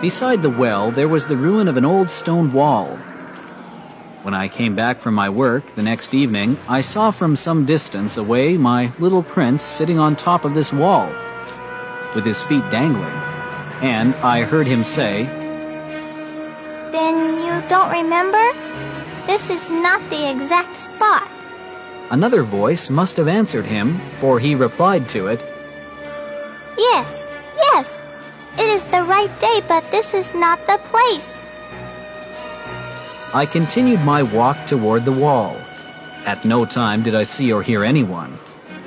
Beside the well, there was the ruin of an old stone wall. When I came back from my work the next evening, I saw from some distance away my little prince sitting on top of this wall, with his feet dangling, and I heard him say, Then you don't remember? This is not the exact spot. Another voice must have answered him, for he replied to it, Yes, yes, is the right day, but this is not the place. I continued my walk toward the wall. At no time did I see or hear anyone.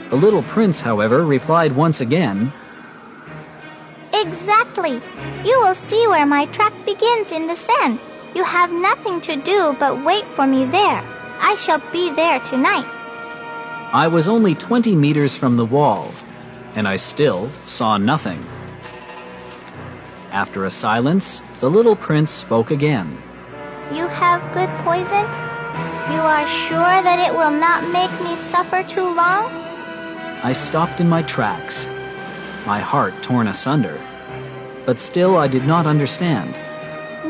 The little prince, however, replied once again, Exactly. You will see where my track begins in the sand. You have nothing to do but wait for me there. I shall be there tonight. I was only 20 meters from the wall, and I still saw nothing. After a silence, the little prince spoke again. You have good poison? You are sure that it will not make me suffer too long? I stopped in my tracks, my heart torn asunder. But still I did not understand,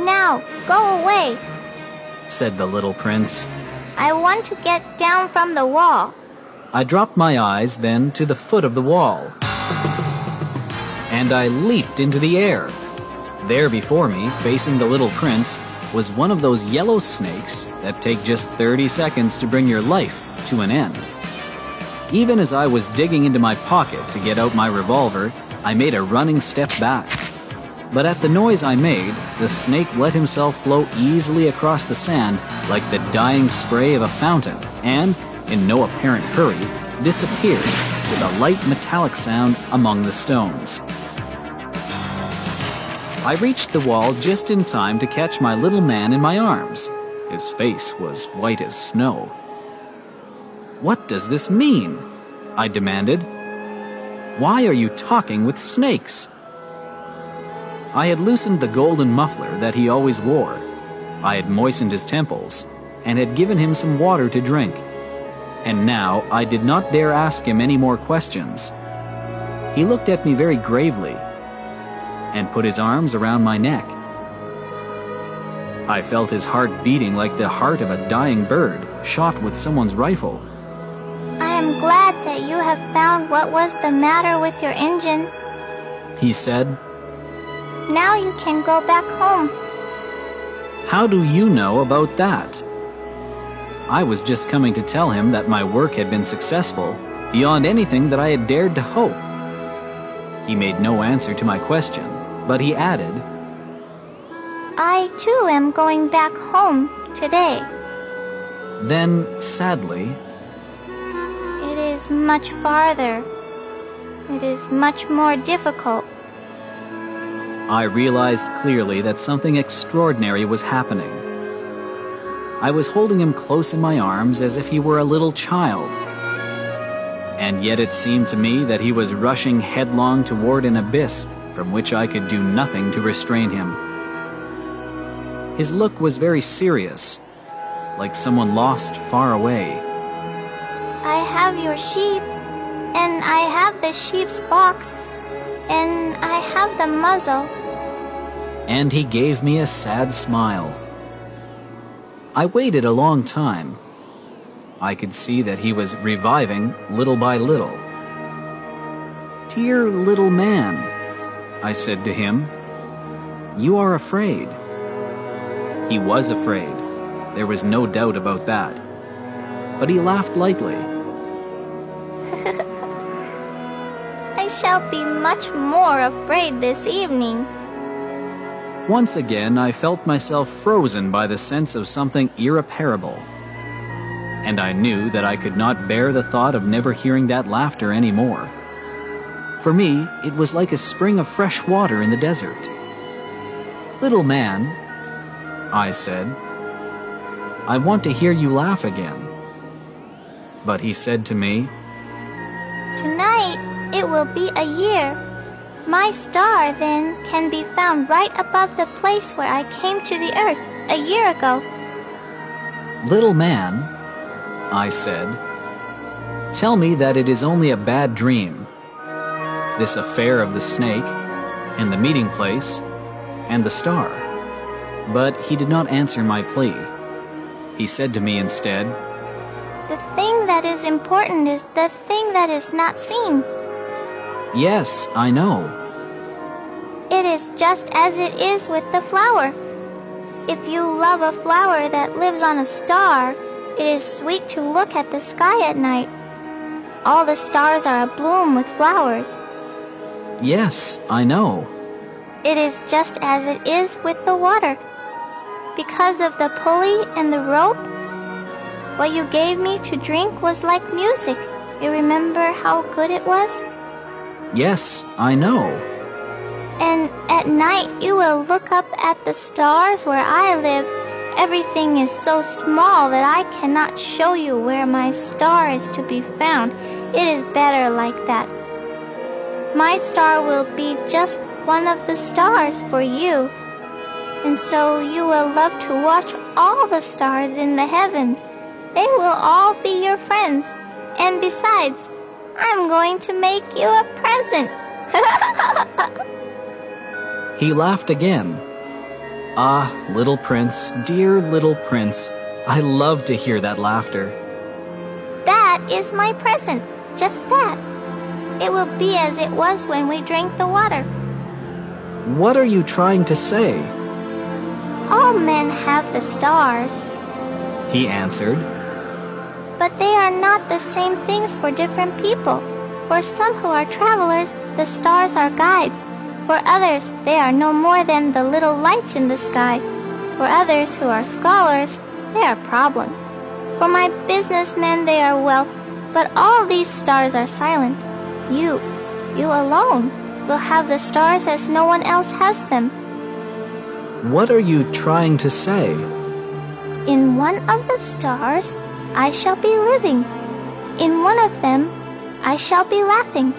Now, go away. said the little prince. I want to get down from the wall. I dropped my eyes then to the foot of the wall. And I leaped into the air. There before me, facing the little prince, was one of those yellow snakes that take just 30 seconds to bring your life to an end. Even as I was digging into my pocket to get out my revolver, I made a running step back. But at the noise I made, the snake let himself flow easily across the sand like the dying spray of a fountain, and, in no apparent hurry, disappeared with a light metallic sound among the stones. I reached the wall just in time to catch my little man in my arms. His face was white as snow. What does this mean? I demanded. Why are you talking with snakes? I had loosened the golden muffler that he always wore. I had moistened his temples and had given him some water to drink. And now I did not dare ask him any more questions. He looked at me very gravely and put his arms around my neck. I felt his heart beating like the heart of a dying bird shot with someone's rifle. I am glad that you have found what was the matter with your engine. He said, Now you can go back home. How do you know about that? I was just coming to tell him that my work had been successful beyond anything that I had dared to hope. He made no answer to my question, but he added, I too am going back home today. then sadly, It is much farther. It is much more difficult. I realized clearly that something extraordinary was happening. I was holding him close in my arms as if he were a little child. And yet it seemed to me that he was rushing headlong toward an abyss from which I could do nothing to restrain him. His look was very serious, like someone lost far away. I have your sheep, and I have the sheep's box, and I have the muzzle. and he gave me a sad smile. I waited a long time. I could see that he was reviving little by little. Dear little man, I said to him, you are afraid. He was afraid. There was no doubt about that. But he laughed lightly. I shall be much more afraid this evening. Once again, I felt myself frozen by the sense of something irreparable. And I knew that I could not bear the thought of never hearing that laughter any more. For me, it was like a spring of fresh water in the desert. Little man, I said, I want to hear you laugh again. But he said to me, Tonight it will be a year. My star, then, can be found right above the place where I came to the earth a year ago. Little man, I said, tell me that it is only a bad dream. This affair of the snake, and the meeting place, and the star. But he did not answer my plea. He said to me instead, The thing that is important is the thing that is not seen. Yes, I know. It is just as it is with the flower. If you love a flower that lives on a star, it is sweet to look at the sky at night. All the stars are abloom with flowers. Yes, I know. It is just as it is with the water. Because of the pulley and the rope, what you gave me to drink was like music. You remember how good it was? Yes, I know. And at night you will look up at the stars where I live. Everything is so small that I cannot show you where my star is to be found. It is better like that. My star will be just one of the stars for you. And so you will love to watch all the stars in the heavens. They will all be your friends. And besides, I'm going to make you a present. He laughed again. Ah, little prince, dear little prince, I love to hear that laughter. That is my present. Just that. It will be as it was when we drank the water. What are you trying to say? All men have the stars, He answered. but they are not the same things for different people. For some who are travelers, the stars are guides. For others, they are no more than the little lights in the sky. For others who are scholars, they are problems. For my businessmen, they are wealth. But all these stars are silent. You, you alone, will have the stars as no one else has them. What are you trying to say? In one of the stars, I shall be living. In one of them, I shall be laughing.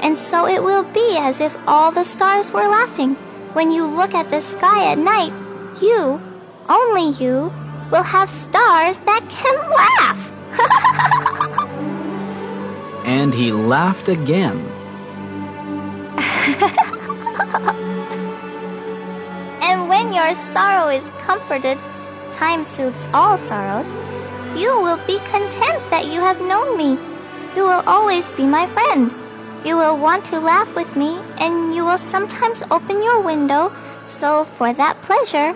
And so it will be as if all the stars were laughing. When you look at the sky at night, you, only you, will have stars that can laugh. And he laughed again. And when your sorrow is comforted, time soothes all sorrows, you will be content that you have known me. You will always be my friend. You will want to laugh with me, and you will sometimes open your window, so for that pleasure,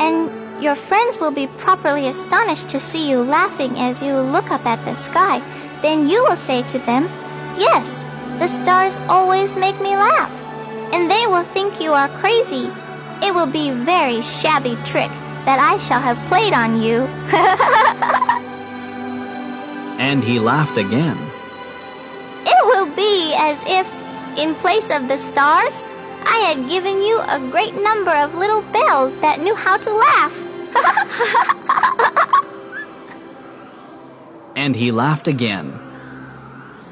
and your friends will be properly astonished to see you laughing as you look up at the sky. Then you will say to them, Yes, the stars always make me laugh. And they will think you are crazy. It will be a very shabby trick that I shall have played on you. And he laughed again. It will be as if, in place of the stars, I had given you a great number of little bells that knew how to laugh. And he laughed again.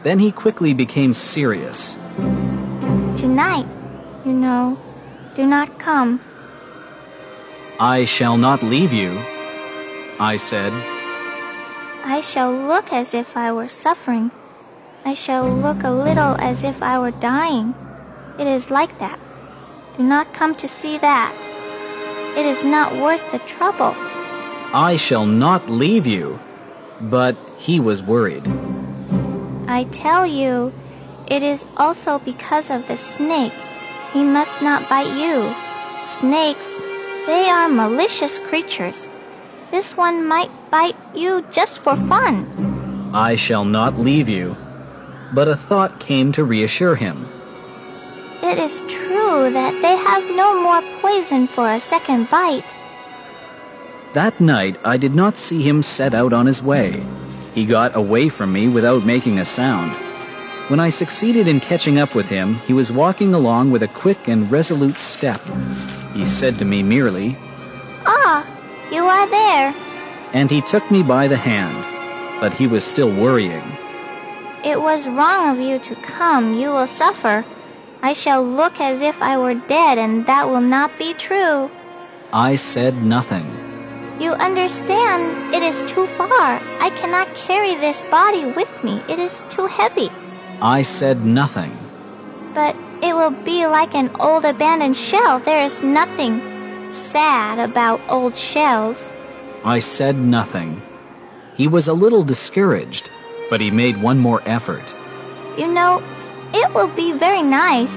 Then he quickly became serious. Tonight, you know, do not come. I shall not leave you, I said. I shall look as if I were suffering. I shall look a little as if I were dying. It is like that. Do not come to see that. It is not worth the trouble. I shall not leave you. But he was worried. I tell you, it is also because of the snake. He must not bite you. Snakes, they are malicious creatures. This one might bite you just for fun. I shall not leave you. But a thought came to reassure him. It is true that they have no more poison for a second bite. That night I did not see him set out on his way. He got away from me without making a sound. When I succeeded in catching up with him, he was walking along with a quick and resolute step. He said to me merely, Ah, you are there. and he took me by the hand. But he was still worrying. It was wrong of you to come. You will suffer. I shall look as if I were dead, and that will not be true. I said nothing. You understand, it is too far. I cannot carry this body with me. It is too heavy. I said nothing. But It will be like an old abandoned shell. There is nothing sad about old shells. I said nothing. He was a little discouraged, but he made one more effort. You know, it will be very nice.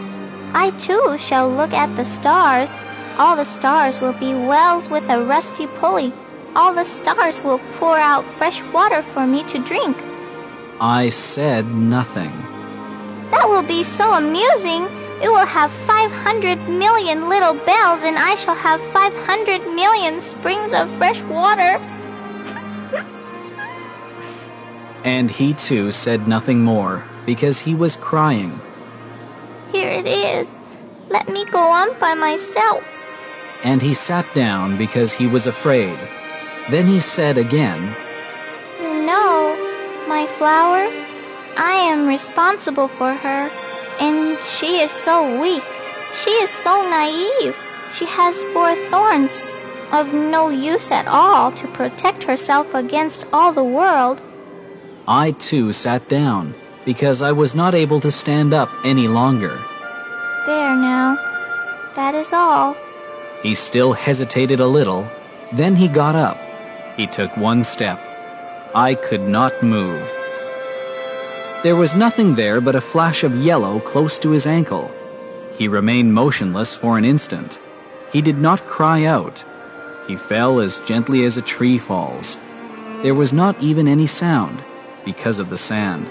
I too shall look at the stars. All the stars will be wells with a rusty pulley. All the stars will pour out fresh water for me to drink. I said nothing. That will be so amusing. It will have 500 million little bells, and I shall have 500 million springs of fresh water. And he too said nothing more, because he was crying. Here it is. Let me go on by myself. And he sat down because he was afraid. Then he said again, You know, my flower, I am responsible for her, and she is so weak. She is so naive. She has four thorns, of no use at all to protect herself against all the world. I too sat down, because I was not able to stand up any longer. There now. That is all. He still hesitated a little. Then he got up. He took one step. I could not move. There was nothing there but a flash of yellow close to his ankle. He remained motionless for an instant. He did not cry out. He fell as gently as a tree falls. There was not even any sound because of the sand.